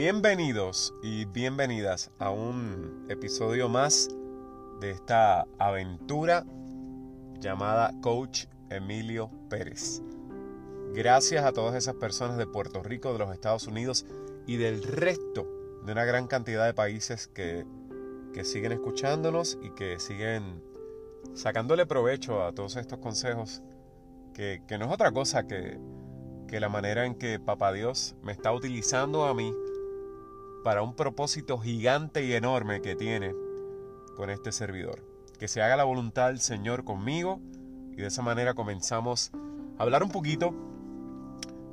Bienvenidos y bienvenidas a un episodio más de esta aventura llamada Coach Emilio Pérez. Gracias a todas esas personas de Puerto Rico, de los Estados Unidos y del resto de una gran cantidad de países que, que siguen escuchándonos y que siguen sacándole provecho a todos estos consejos, que, que no es otra cosa que, que la manera en que Papá Dios me está utilizando a mí para un propósito gigante y enorme que tiene con este servidor. Que se haga la voluntad del Señor conmigo y de esa manera comenzamos a hablar un poquito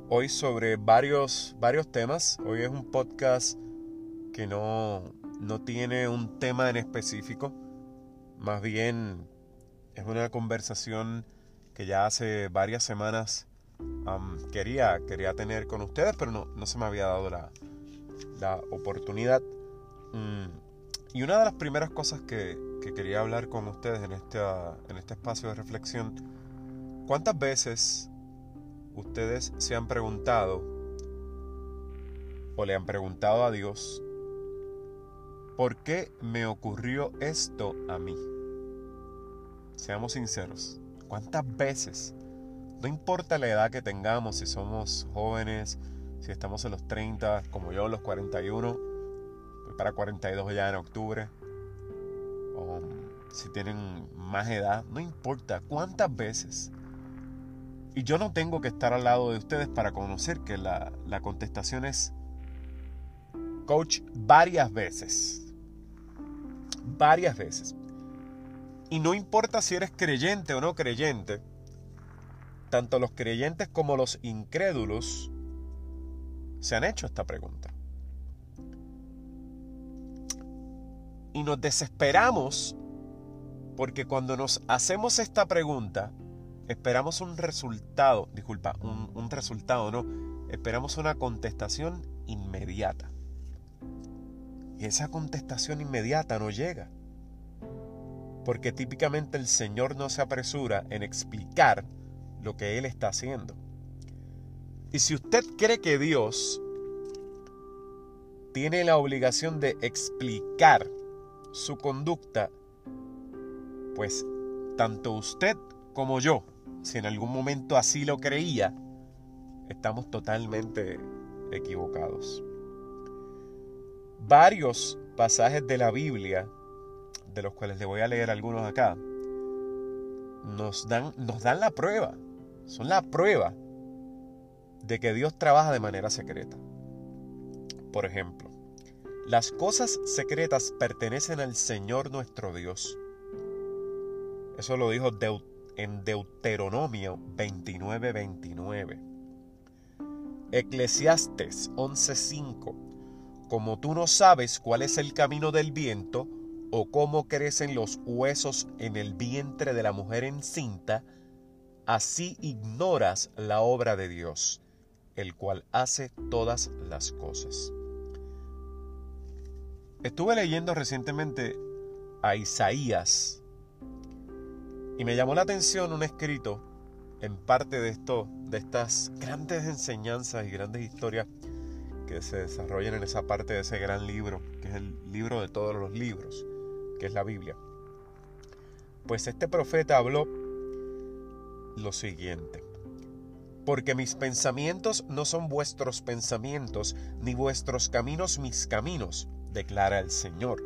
hoy sobre varios, varios temas. Hoy es un podcast que no, no tiene un tema en específico, más bien es una conversación que ya hace varias semanas quería, quería tener con ustedes, pero no, no se me había dado la, la oportunidad. Mm, y una de las primeras cosas que, que quería hablar con ustedes en este, en este espacio de reflexión, ¿cuántas veces ustedes se han preguntado o le han preguntado a Dios, ¿por qué me ocurrió esto a mí? Seamos sinceros, ¿cuántas veces? No importa la edad que tengamos, si somos jóvenes, si estamos en los 30, como yo, los 41, voy para 42 ya en octubre, o si tienen más edad, no importa cuántas veces. Y yo no tengo que estar al lado de ustedes para conocer que la, la contestación es coach varias veces. Varias veces. Y no importa si eres creyente o no creyente, tanto los creyentes como los incrédulos se han hecho esta pregunta. Y nos desesperamos porque cuando nos hacemos esta pregunta, esperamos un resultado, disculpa, un, resultado, no, esperamos una contestación inmediata. Y esa contestación inmediata no llega. Porque típicamente el Señor no se apresura en explicar lo que Él está haciendo. Y si usted cree que Dios tiene la obligación de explicar su conducta, pues tanto usted como yo, si en algún momento así lo creía, estamos totalmente equivocados. Varios pasajes de la Biblia, de los cuales le voy a leer algunos acá, nos dan, nos dan la prueba, son la prueba de que Dios trabaja de manera secreta. Por ejemplo, las cosas secretas pertenecen al Señor nuestro Dios. Eso lo dijo en Deuteronomio 29:29. 29. Eclesiastes 11:5. Como tú no sabes cuál es el camino del viento o cómo crecen los huesos en el vientre de la mujer encinta, así ignoras la obra de Dios el cual hace todas las cosas. Estuve leyendo recientemente a Isaías y me llamó la atención un escrito en parte de esto, de estas grandes enseñanzas y grandes historias que se desarrollan en esa parte de ese gran libro, que es el libro de todos los libros, que es la Biblia. Pues este profeta habló lo siguiente porque mis pensamientos no son vuestros pensamientos, ni vuestros caminos mis caminos, declara el Señor.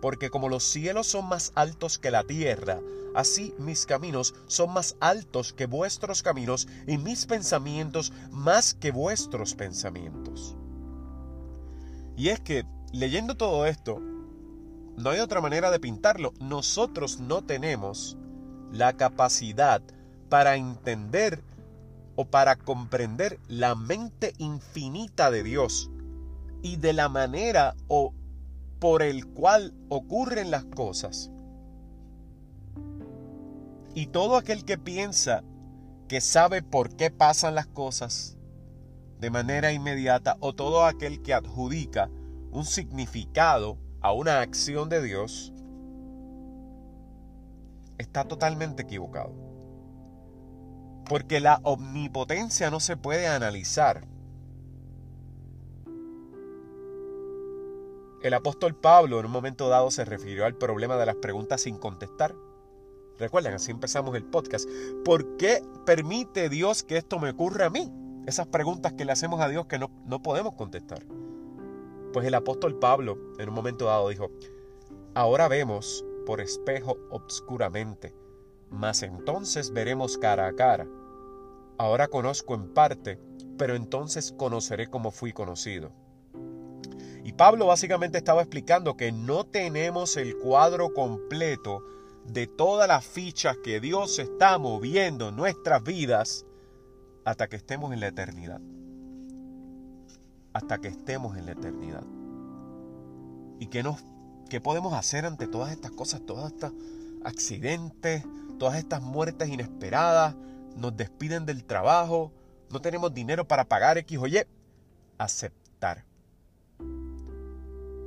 Porque como los cielos son más altos que la tierra, así mis caminos son más altos que vuestros caminos, y mis pensamientos más que vuestros pensamientos. Y es que, leyendo todo esto, no hay otra manera de pintarlo. Nosotros no tenemos la capacidad para entender o para comprender la mente infinita de Dios y de la manera o por el cual ocurren las cosas. Y todo aquel que piensa que sabe por qué pasan las cosas de manera inmediata o todo aquel que adjudica un significado a una acción de Dios, está totalmente equivocado. Porque la omnipotencia no se puede analizar. El apóstol Pablo en un momento dado se refirió al problema de las preguntas sin contestar. Recuerden, así empezamos el podcast. ¿Por qué permite Dios que esto me ocurra a mí? Esas preguntas que le hacemos a Dios que no, no podemos contestar. Pues el apóstol Pablo en un momento dado dijo, ahora vemos por espejo obscuramente, mas entonces veremos cara a cara. Ahora conozco en parte, pero entonces conoceré como fui conocido. Y Pablo básicamente estaba explicando que no tenemos el cuadro completo de todas las fichas que Dios está moviendo en nuestras vidas hasta que estemos en la eternidad. Hasta que estemos en la eternidad. ¿Y qué, nos, qué podemos hacer ante todas estas cosas, todos estos accidentes, todas estas muertes inesperadas? Nos despiden del trabajo, no tenemos dinero para pagar X o Y. Aceptar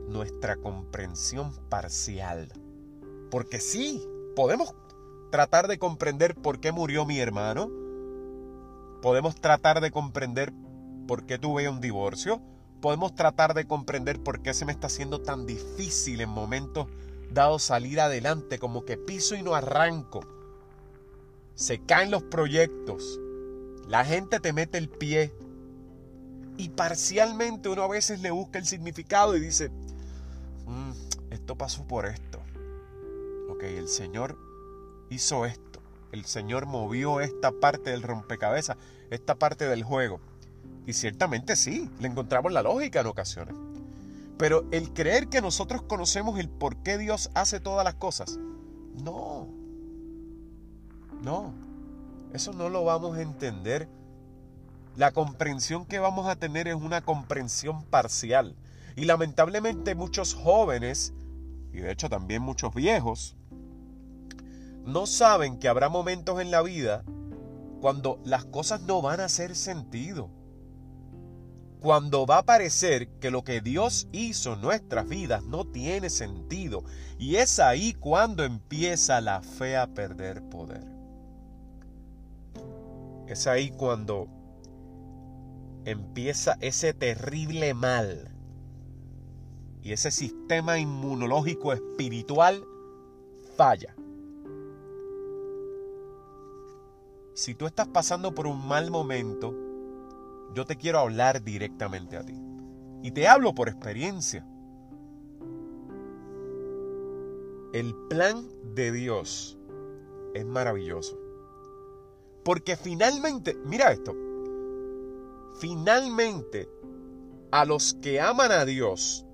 nuestra comprensión parcial. Porque sí, podemos tratar de comprender por qué murió mi hermano. Podemos tratar de comprender por qué tuve un divorcio. Podemos tratar de comprender por qué se me está haciendo tan difícil en momentos dados salir adelante, como que piso y no arranco. Se caen los proyectos. La gente te mete el pie. Y parcialmente uno a veces le busca el significado y dice, mm, esto pasó por esto. Ok, el Señor hizo esto. El Señor movió esta parte del rompecabezas, esta parte del juego. Y ciertamente sí, le encontramos la lógica en ocasiones. Pero el creer que nosotros conocemos el por qué Dios hace todas las cosas, no. No. Eso no lo vamos a entender. La comprensión que vamos a tener es una comprensión parcial. Y lamentablemente muchos jóvenes, y de hecho también muchos viejos, no saben que habrá momentos en la vida cuando las cosas no van a hacer sentido. Cuando va a parecer que lo que Dios hizo en nuestras vidas no tiene sentido. Y es ahí cuando empieza la fe a perder poder. Es ahí cuando empieza ese terrible mal y ese sistema inmunológico espiritual falla. Si tú estás pasando por un mal momento, yo te quiero hablar directamente a ti. Y te hablo por experiencia. El plan de Dios es maravilloso. Porque finalmente, mira esto, finalmente a los que aman a Dios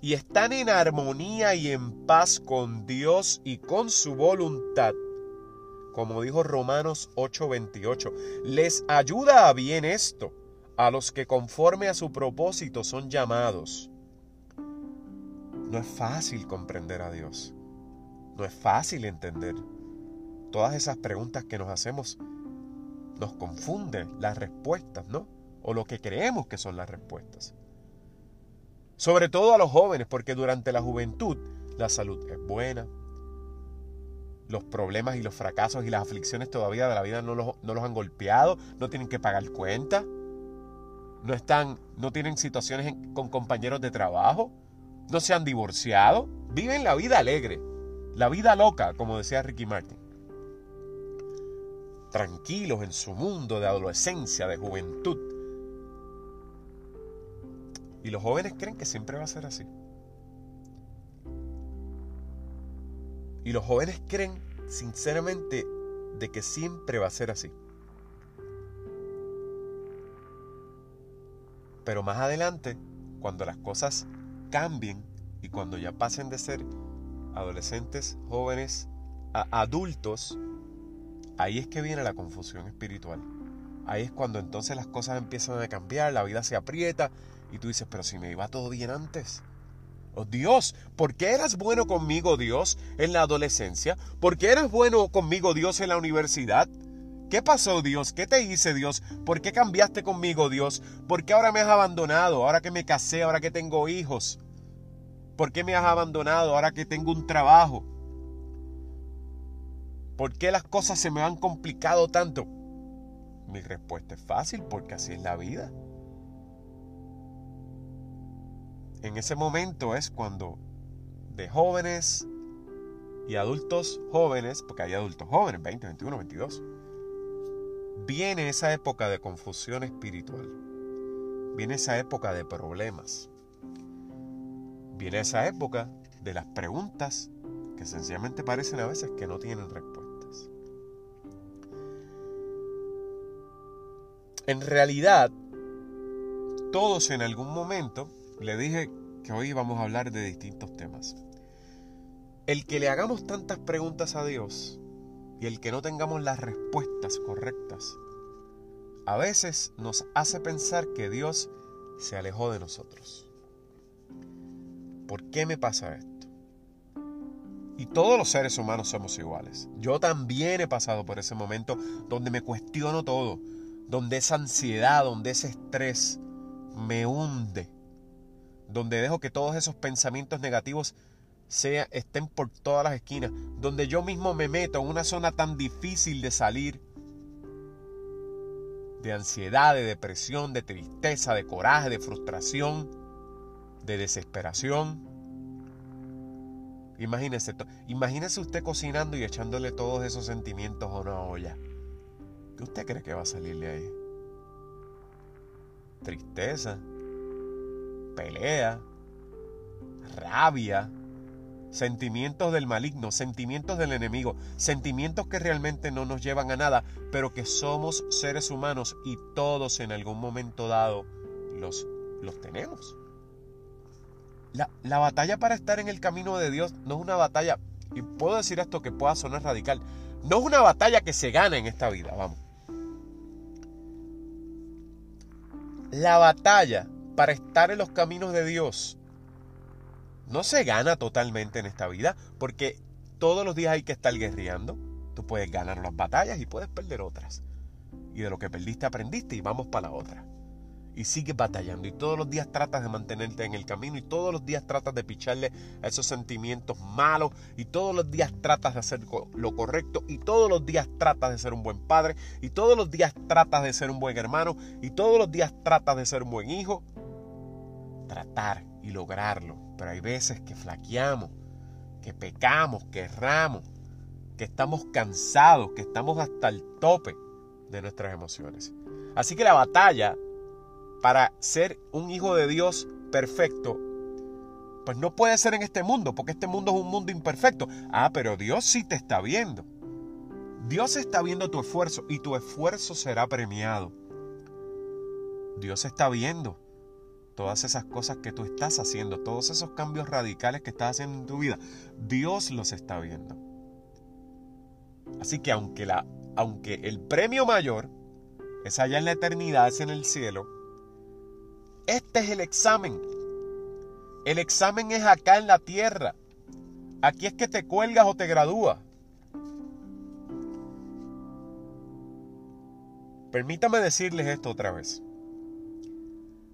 y están en armonía y en paz con Dios y con su voluntad, como dijo Romanos 8:28, les ayuda a bien esto a los que conforme a su propósito son llamados. No es fácil comprender a Dios. No es fácil entender. Todas esas preguntas que nos hacemos nos confunden las respuestas, ¿no? O lo que creemos que son las respuestas. Sobre todo a los jóvenes, porque durante la juventud la salud es buena, los problemas y los fracasos y las aflicciones todavía de la vida no los, no los han golpeado, no tienen que pagar cuentas, no, están, no tienen situaciones con compañeros de trabajo, no se han divorciado, viven la vida alegre, la vida loca, como decía Ricky Martin. Tranquilos en su mundo de adolescencia, de juventud. Y los jóvenes creen que siempre va a ser así. Y los jóvenes creen sinceramente de que siempre va a ser así. Pero más adelante, cuando las cosas cambien y cuando ya pasen de ser adolescentes, jóvenes, a adultos, ahí es que viene la confusión espiritual. Ahí es cuando entonces las cosas empiezan a cambiar, la vida se aprieta y tú dices, pero si me iba todo bien antes. Oh Dios, ¿por qué eras bueno conmigo Dios en la adolescencia? ¿Por qué eras bueno conmigo Dios en la universidad? ¿Qué pasó Dios? ¿Qué te hice Dios? ¿Por qué cambiaste conmigo Dios? ¿Por qué ahora me has abandonado? Ahora que me casé, ahora que tengo hijos. ¿Por qué me has abandonado ahora que tengo un trabajo? ¿Por qué las cosas se me han complicado tanto? Mi respuesta es fácil, porque así es la vida. en ese momento es cuando de jóvenes y adultos jóvenes, porque hay adultos jóvenes, 20, 21, 22, viene esa época de confusión espiritual. Viene esa época de problemas. Viene esa época de las preguntas que sencillamente parecen a veces que no tienen respuestas. En realidad, todos en algún momento, le dije que hoy vamos a hablar de distintos temas. El que le hagamos tantas preguntas a Dios y el que no tengamos las respuestas correctas, a veces nos hace pensar que Dios se alejó de nosotros. ¿Por qué me pasa esto? Y todos los seres humanos somos iguales. Yo también he pasado por ese momento donde me cuestiono todo, donde esa ansiedad, donde ese estrés me hunde, donde dejo que todos esos pensamientos negativos sea, estén por todas las esquinas, donde yo mismo me meto en una zona tan difícil de salir, de ansiedad, de depresión, de tristeza, de coraje, de frustración, de desesperación. Imagínese, imagínese usted cocinando y echándole todos esos sentimientos a una olla. ¿Qué usted cree que va a salirle ahí? Tristeza, pelea, rabia, sentimientos del maligno, sentimientos del enemigo, sentimientos que realmente no nos llevan a nada, pero que somos seres humanos y todos en algún momento dado los, los tenemos. La, la batalla para estar en el camino de Dios no es una batalla, y puedo decir esto que pueda sonar radical, no es una batalla que se gana en esta vida, vamos. La batalla para estar en los caminos de Dios no se gana totalmente en esta vida porque todos los días hay que estar guerreando. Tú puedes ganar las batallas y puedes perder otras. Y de lo que perdiste aprendiste y vamos para la otra. Y sigues batallando y todos los días tratas de mantenerte en el camino y todos los días tratas de picharle a esos sentimientos malos y todos los días tratas de hacer lo correcto y todos los días tratas de ser un buen padre y todos los días tratas de ser un buen hermano y todos los días tratas de ser un buen hijo. Tratar y lograrlo pero hay veces que flaqueamos, que pecamos, que erramos, que estamos cansados, que estamos hasta el tope de nuestras emociones. Así que la batalla para ser un hijo de Dios perfecto, pues no puede ser en este mundo, porque este mundo es un mundo imperfecto. Ah, pero Dios sí te está viendo. Dios está viendo tu esfuerzo y tu esfuerzo será premiado. Dios está viendo todas esas cosas que tú estás haciendo, todos esos cambios radicales que estás haciendo en tu vida, Dios los está viendo. Así que aunque, la, aunque el premio mayor es allá en la eternidad, es en el cielo, este es el examen. El examen es acá en la tierra. Aquí es que te cuelgas o te gradúas. Permítame decirles esto otra vez.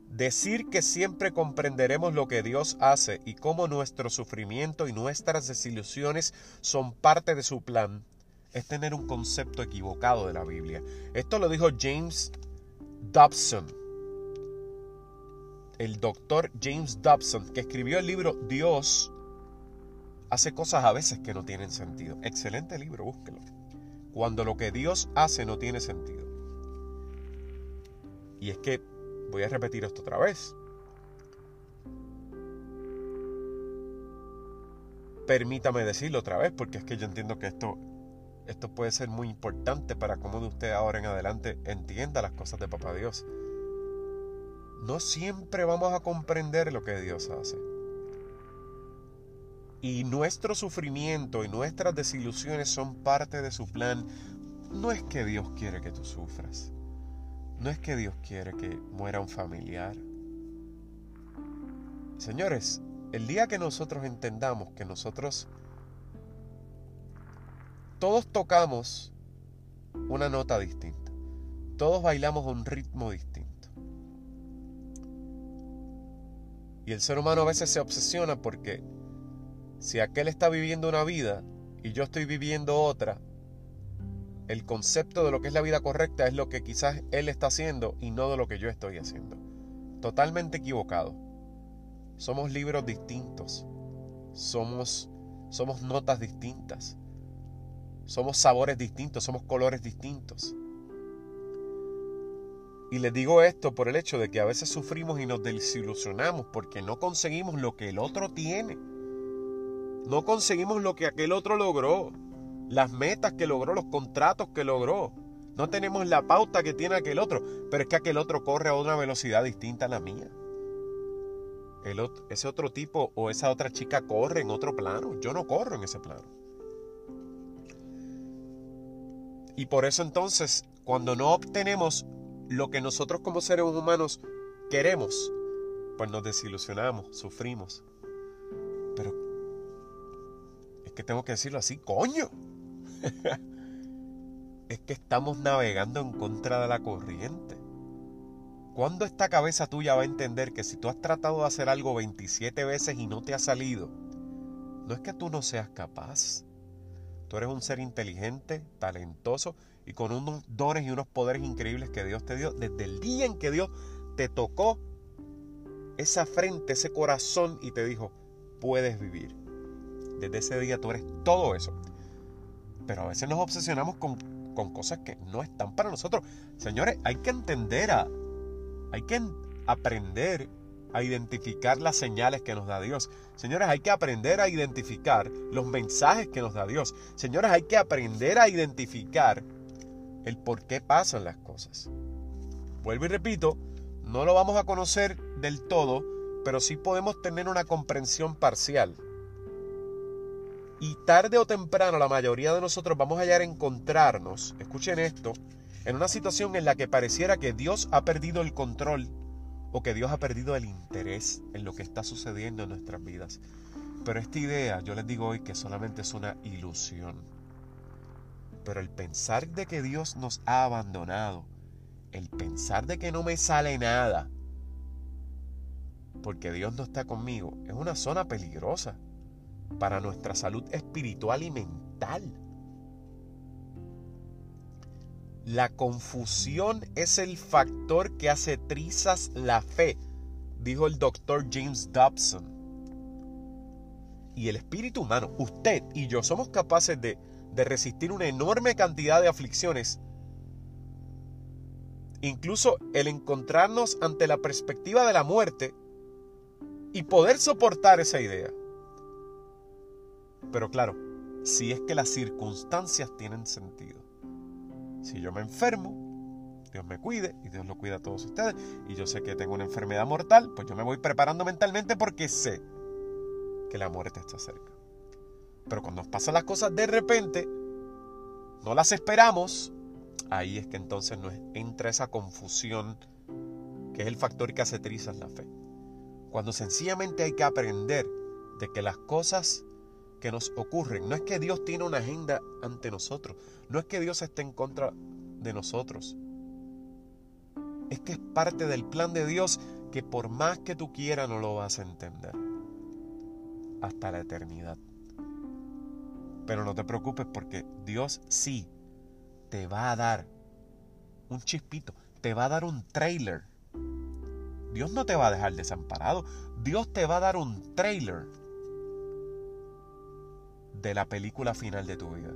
Decir que siempre comprenderemos lo que Dios hace y cómo nuestro sufrimiento y nuestras desilusiones son parte de su plan es tener un concepto equivocado de la Biblia. Esto lo dijo James Dobson, el doctor James Dobson, que escribió el libro Dios hace cosas a veces que no tienen sentido. Excelente libro, búsquelo. Cuando lo que Dios hace no tiene sentido. Y es que Voy a repetir esto otra vez. Permítame decirlo otra vez porque es que yo entiendo que esto, esto puede ser muy importante para cómo de usted ahora en adelante entienda las cosas de Papá Dios. No siempre vamos a comprender lo que Dios hace. Y nuestro sufrimiento y nuestras desilusiones son parte de su plan. No es que Dios quiere que tú sufras. No es que Dios quiere que muera un familiar. Señores, el día que nosotros entendamos que nosotros todos tocamos una nota distinta, todos bailamos a un ritmo distinto. Y el ser humano a veces se obsesiona porque si aquel está viviendo una vida y yo estoy viviendo otra, el concepto de lo que es la vida correcta es lo que quizás él está haciendo y no de lo que yo estoy haciendo. Totalmente equivocado. somos libros distintos, somos, somos notas distintas, somos sabores distintos, somos colores distintos. Y les digo esto por el hecho de que a veces sufrimos y nos desilusionamos porque no conseguimos lo que el otro tiene. No conseguimos lo que aquel otro logró, las metas que logró, los contratos que logró. No tenemos la pauta que tiene aquel otro, pero es que aquel otro corre a una velocidad distinta a la mía. ese otro tipo o esa otra chica corre en otro plano. Yo no corro en ese plano. Y por eso entonces, cuando no obtenemos lo que nosotros como seres humanos queremos, pues nos desilusionamos, sufrimos. Pero es que tengo que decirlo así, coño. es que estamos navegando en contra de la corriente. ¿Cuándo esta cabeza tuya va a entender que si tú has tratado de hacer algo 27 veces y no te ha salido, no es que tú no seas capaz. Tú eres un ser inteligente, talentoso y con unos dones y unos poderes increíbles que Dios te dio desde el día en que Dios te tocó esa frente, ese corazón y te dijo, puedes vivir. Desde ese día tú eres todo eso. Pero a veces nos obsesionamos con, con cosas que no están para nosotros. Señores, hay que entender a, hay que aprender a identificar las señales que nos da Dios. Señores, hay que aprender a identificar los mensajes que nos da Dios. Señores, hay que aprender a identificar el por qué pasan las cosas. Vuelvo y repito, no lo vamos a conocer del todo, pero sí podemos tener una comprensión parcial. Y tarde o temprano la mayoría de nosotros vamos a hallar encontrarnos, escuchen esto, en una situación en la que pareciera que Dios ha perdido el control o que Dios ha perdido el interés en lo que está sucediendo en nuestras vidas. Pero esta idea, yo les digo hoy que solamente es una ilusión. Pero el pensar de que Dios nos ha abandonado, el pensar de que no me sale nada, porque Dios no está conmigo, es una zona peligrosa para nuestra salud espiritual y mental. La confusión es el factor que hace trizas la fe, dijo el doctor James Dobson. Y el espíritu humano, usted y yo, somos capaces de de resistir una enorme cantidad de aflicciones. Incluso el encontrarnos ante la perspectiva de la muerte y poder soportar esa idea. Pero claro, si es que las circunstancias tienen sentido. Si yo me enfermo, Dios me cuide y Dios lo cuida a todos ustedes. Y yo sé que tengo una enfermedad mortal, pues yo me voy preparando mentalmente porque sé que la muerte está cerca. Pero cuando nos pasan las cosas de repente, no las esperamos, ahí es que entonces nos entra esa confusión que es el factor que hace la fe. Cuando sencillamente hay que aprender de que las cosas que nos ocurren, no es que Dios tiene una agenda ante nosotros, no es que Dios esté en contra de nosotros, es que es parte del plan de Dios que por más que tú quieras no lo vas a entender hasta la eternidad. Pero no te preocupes porque Dios sí te va a dar un chispito, te va a dar un trailer. Dios no te va a dejar desamparado. Dios te va a dar un trailer de la película final de tu vida.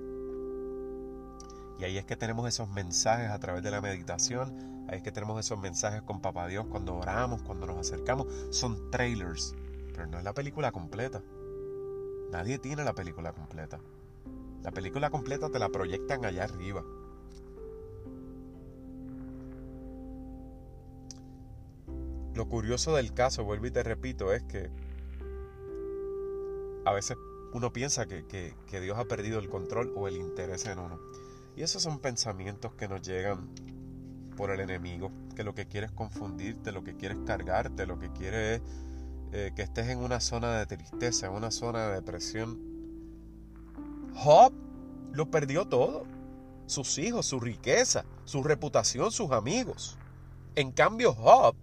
Y ahí es que tenemos esos mensajes a través de la meditación. Ahí es que tenemos esos mensajes con Papá Dios cuando oramos, cuando nos acercamos. Son trailers, pero no es la película completa. Nadie tiene la película completa. La película completa te la proyectan allá arriba. Lo curioso del caso, vuelvo y te repito, es que a veces uno piensa que, que, Dios ha perdido el control o el interés en uno. Y esos son pensamientos que nos llegan por el enemigo, que lo que quiere es confundirte, lo que quiere es cargarte, lo que quiere es eh, que estés en una zona de tristeza, en una zona de depresión Job lo perdió todo. Sus hijos, su riqueza, su reputación, sus amigos. En cambio, Job,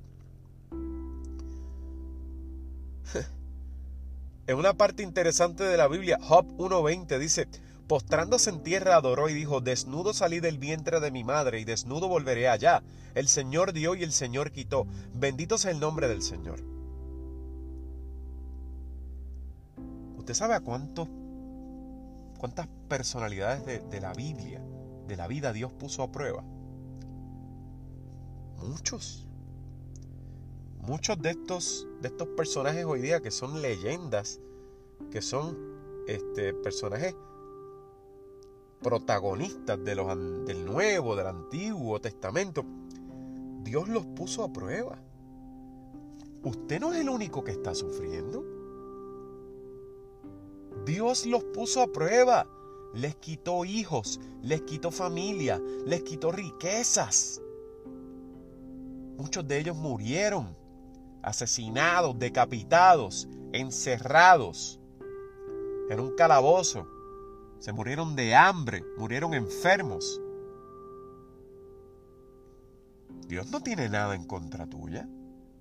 en una parte interesante de la Biblia, Job 1.20 dice, postrándose en tierra adoró y dijo, desnudo salí del vientre de mi madre y desnudo volveré allá. El Señor dio y el Señor quitó. Bendito sea el nombre del Señor. ¿Usted sabe a cuántos, cuántas personalidades de, la Biblia, de la vida, Dios puso a prueba? Muchos. Muchos de estos, de estos personajes hoy día que son leyendas, que son este, personajes protagonistas de los, del Nuevo, del Antiguo Testamento, Dios los puso a prueba. Usted no es el único que está sufriendo. Dios los puso a prueba. Les quitó hijos, les quitó familia, les quitó riquezas. Muchos de ellos murieron, asesinados, decapitados, encerrados en un calabozo. Se murieron de hambre, murieron enfermos. Dios no tiene nada en contra tuya.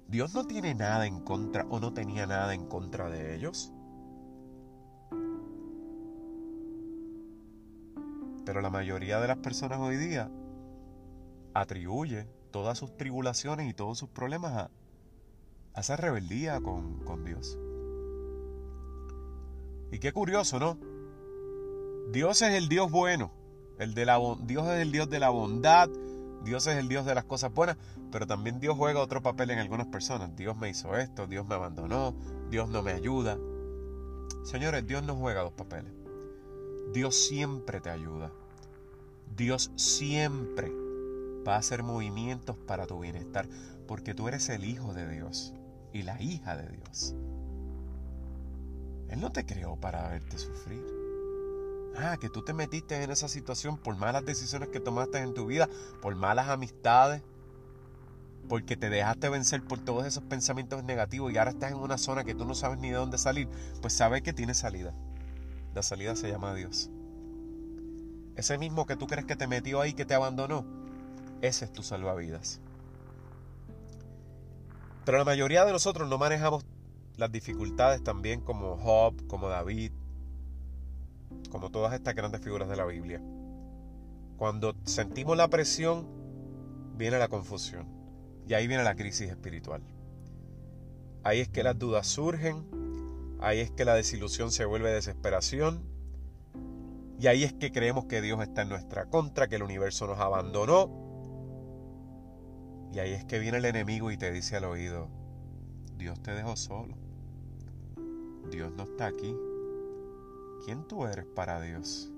Dios no tiene nada en contra o no tenía nada en contra de ellos. Pero la mayoría de las personas hoy día atribuye todas sus tribulaciones y todos sus problemas a, a esa rebeldía con, con Dios. Y qué curioso, ¿no? Dios es el Dios bueno, el de la, Dios es el Dios de la bondad, Dios es el Dios de las cosas buenas, pero también Dios juega otro papel en algunas personas. Dios me hizo esto, Dios me abandonó, Dios no me ayuda. Señores, Dios no juega dos papeles. Dios siempre te ayuda. Dios siempre va a hacer movimientos para tu bienestar, porque tú eres el hijo de Dios y la hija de Dios. Él no te creó para verte sufrir. Ah, que tú te metiste en esa situación por malas decisiones que tomaste en tu vida, por malas amistades, porque te dejaste vencer por todos esos pensamientos negativos y ahora estás en una zona que tú no sabes ni de dónde salir, pues sabes que tiene salida. La salida se llama Dios. Ese mismo que tú crees que te metió ahí, que te abandonó, ese es tu salvavidas. Pero la mayoría de nosotros no manejamos las dificultades también como Job, como David, como todas estas grandes figuras de la Biblia. Cuando sentimos la presión, viene la confusión. Y ahí viene la crisis espiritual. Ahí es que las dudas surgen, ahí es que la desilusión se vuelve desesperación, y ahí es que creemos que Dios está en nuestra contra, que el universo nos abandonó. Y ahí es que viene el enemigo y te dice al oído, Dios te dejó solo. Dios no está aquí. ¿Quién tú eres para Dios?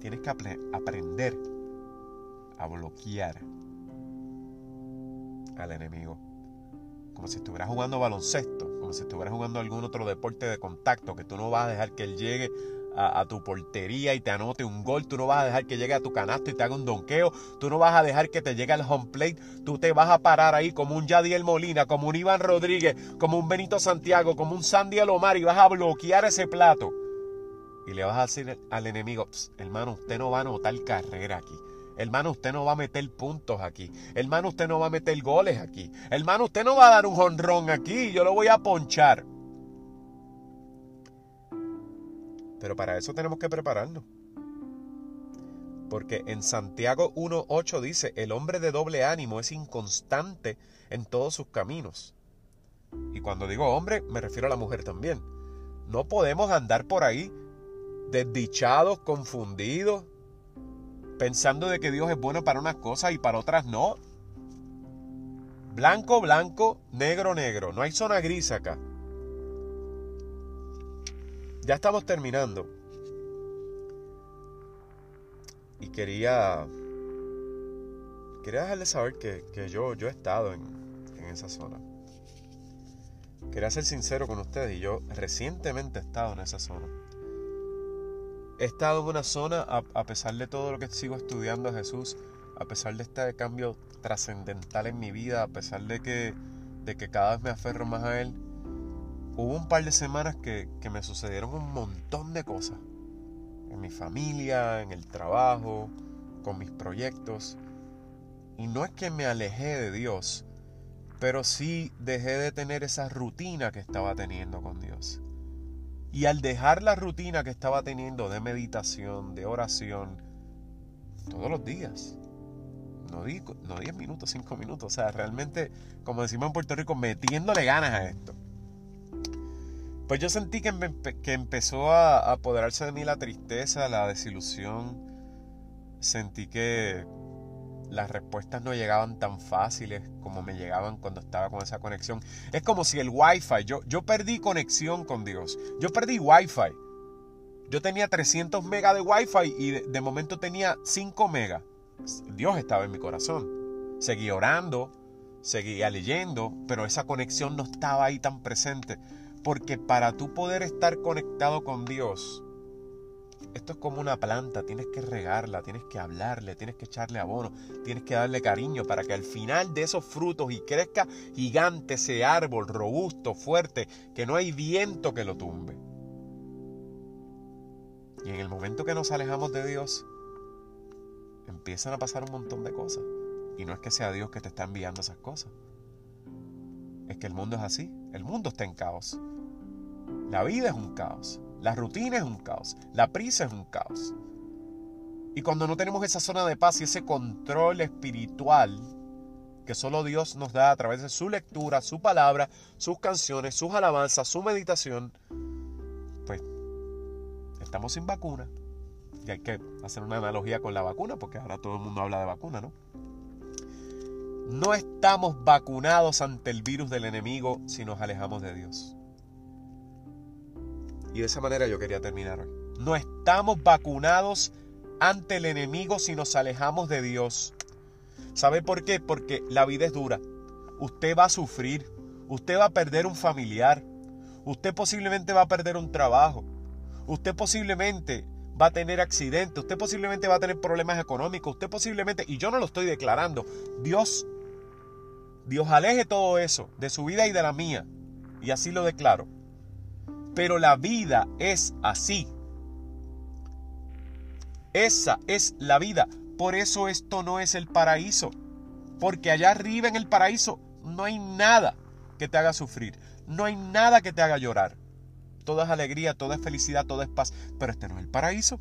Tienes que aprender a bloquear al enemigo. Como si estuvieras jugando baloncesto, como si estuvieras jugando algún otro deporte de contacto, que tú no vas a dejar que él llegue a, tu portería y te anote un gol, tú no vas a dejar que llegue a tu canasto y te haga un donqueo, tú no vas a dejar que te llegue al home plate, tú te vas a parar ahí como un Yadiel Molina, como un Iván Rodríguez, como un Benito Santiago, como un Sandy Alomar y vas a bloquear ese plato. Y le vas a decir al enemigo, hermano, usted no va a anotar carrera aquí. Hermano, usted no va a meter puntos aquí. Hermano, usted no va a meter goles aquí. Hermano, usted no va a dar un jonrón aquí. Yo lo voy a ponchar. Pero para eso tenemos que prepararnos. Porque en Santiago 1.8 dice, el hombre de doble ánimo es inconstante en todos sus caminos. Y cuando digo hombre, me refiero a la mujer también. No podemos andar por ahí desdichados, confundidos, pensando de que Dios es bueno para unas cosas y para otras no. Blanco, blanco, negro, negro. No hay zona gris acá. Ya estamos terminando. Y quería. Quería dejarles saber que, yo, yo he estado en, esa zona. Quería ser sincero con ustedes y yo recientemente he estado en esa zona. He estado en una zona, a, pesar de todo lo que sigo estudiando a Jesús, a pesar de este cambio trascendental en mi vida, a pesar de que, de que cada vez me aferro más a Él, hubo un par de semanas que, me sucedieron un montón de cosas. En mi familia, en el trabajo, con mis proyectos. Y no es que me alejé de Dios, pero sí dejé de tener esa rutina que estaba teniendo con Dios. Y al dejar la rutina que estaba teniendo de meditación, de oración, todos los días, no 10 no minutos, 5 minutos, o sea, realmente, como decimos en Puerto Rico, metiéndole ganas a esto Pues yo sentí que, que empezó a apoderarse de mí la tristeza, la desilusión. Sentí que las respuestas no llegaban tan fáciles como me llegaban cuando estaba con esa conexión. Es como si el Wi-Fi, yo, yo perdí conexión con Dios. Yo perdí Wi-Fi. Yo tenía 300 megas de Wi-Fi y de, momento tenía 5 megas. Dios estaba en mi corazón. Seguí orando, seguía leyendo, pero esa conexión no estaba ahí tan presente. Porque para tú poder estar conectado con Dios, esto es como una planta, tienes que regarla, tienes que hablarle, tienes que echarle abono, tienes que darle cariño para que al final de esos frutos y crezca gigante ese árbol robusto, fuerte, que no hay viento que lo tumbe. Y en el momento que nos alejamos de Dios, empiezan a pasar un montón de cosas. Y no es que sea Dios que te está enviando esas cosas. Es que el mundo es así. El mundo está en caos. La vida es un caos. La rutina es un caos, la prisa es un caos. Y cuando no tenemos esa zona de paz y ese control espiritual que solo Dios nos da a través de su lectura, su palabra, sus canciones, sus alabanzas, su meditación, pues estamos sin vacuna. Y hay que hacer una analogía con la vacuna, porque ahora todo el mundo habla de vacuna, ¿no? No estamos vacunados ante el virus del enemigo si nos alejamos de Dios. Y de esa manera yo quería terminar hoy. No estamos vacunados ante el enemigo si nos alejamos de Dios. ¿Sabe por qué? Porque la vida es dura. Usted va a sufrir. Usted va a perder un familiar. Usted posiblemente va a perder un trabajo. Usted posiblemente va a tener accidentes. Usted posiblemente va a tener problemas económicos. Usted posiblemente, y yo no lo estoy declarando, Dios, Dios aleje todo eso de su vida y de la mía. Y así lo declaro. Pero la vida es así. Esa es la vida. Por eso esto no es el paraíso. Porque allá arriba en el paraíso no hay nada que te haga sufrir. No hay nada que te haga llorar. Todo es alegría, todo es felicidad, todo es paz. Pero este no es el paraíso.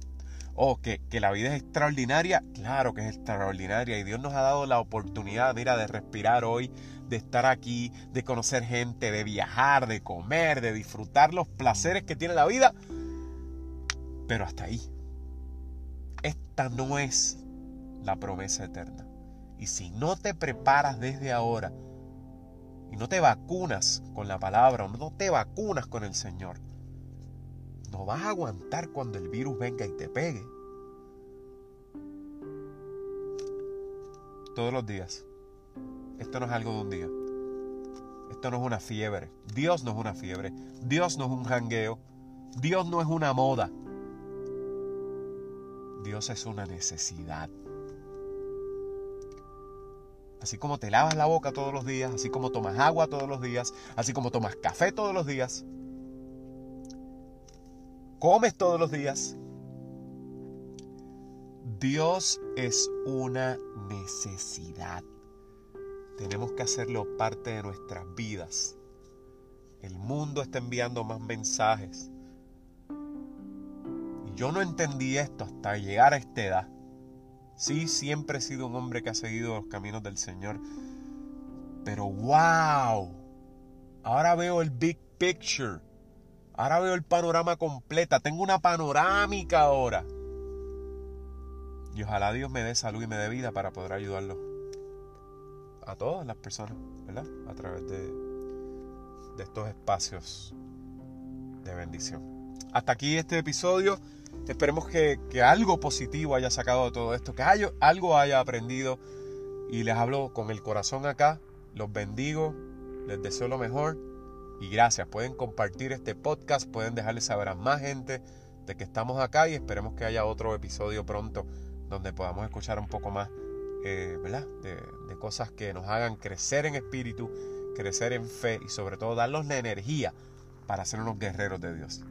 O oh, que, que, la vida es extraordinaria. Claro que es extraordinaria. Y Dios nos ha dado la oportunidad, mira, de respirar hoy, de estar aquí, de conocer gente, de viajar, de comer, de disfrutar los placeres que tiene la vida. Pero hasta ahí. Esta no es la promesa eterna. Y si no te preparas desde ahora y no te vacunas con la palabra o no te vacunas con el Señor, no vas a aguantar cuando el virus venga y te pegue. Todos los días esto no es algo de un día. Esto no es una fiebre. Dios no es una fiebre. Dios no es un jangueo. Dios no es una moda. Dios es una necesidad. Así como te lavas la boca todos los días, así como tomas agua todos los días, así como tomas café todos los días, comes todos los días, Dios es una necesidad. Tenemos que hacerlo parte de nuestras vidas. El mundo está enviando más mensajes. Y yo no entendí esto hasta llegar a esta edad. Sí, siempre he sido un hombre que ha seguido los caminos del Señor. Pero wow, ahora veo el big picture. Ahora veo el panorama completo. Tengo una panorámica ahora. Y ojalá Dios me dé salud y me dé vida para poder ayudarlo a todas las personas, ¿verdad? A través de, de estos espacios de bendición. Hasta aquí este episodio. Esperemos que, que, algo positivo haya sacado de todo esto, que haya, algo haya aprendido. Y les hablo con el corazón acá. Los bendigo, les deseo lo mejor. Y gracias. Pueden compartir este podcast, pueden dejarle saber a más gente de que estamos acá y esperemos que haya otro episodio pronto donde podamos escuchar un poco más eh. De, de cosas que nos hagan crecer en espíritu, crecer en fe y sobre todo darnos la energía para ser unos guerreros de Dios.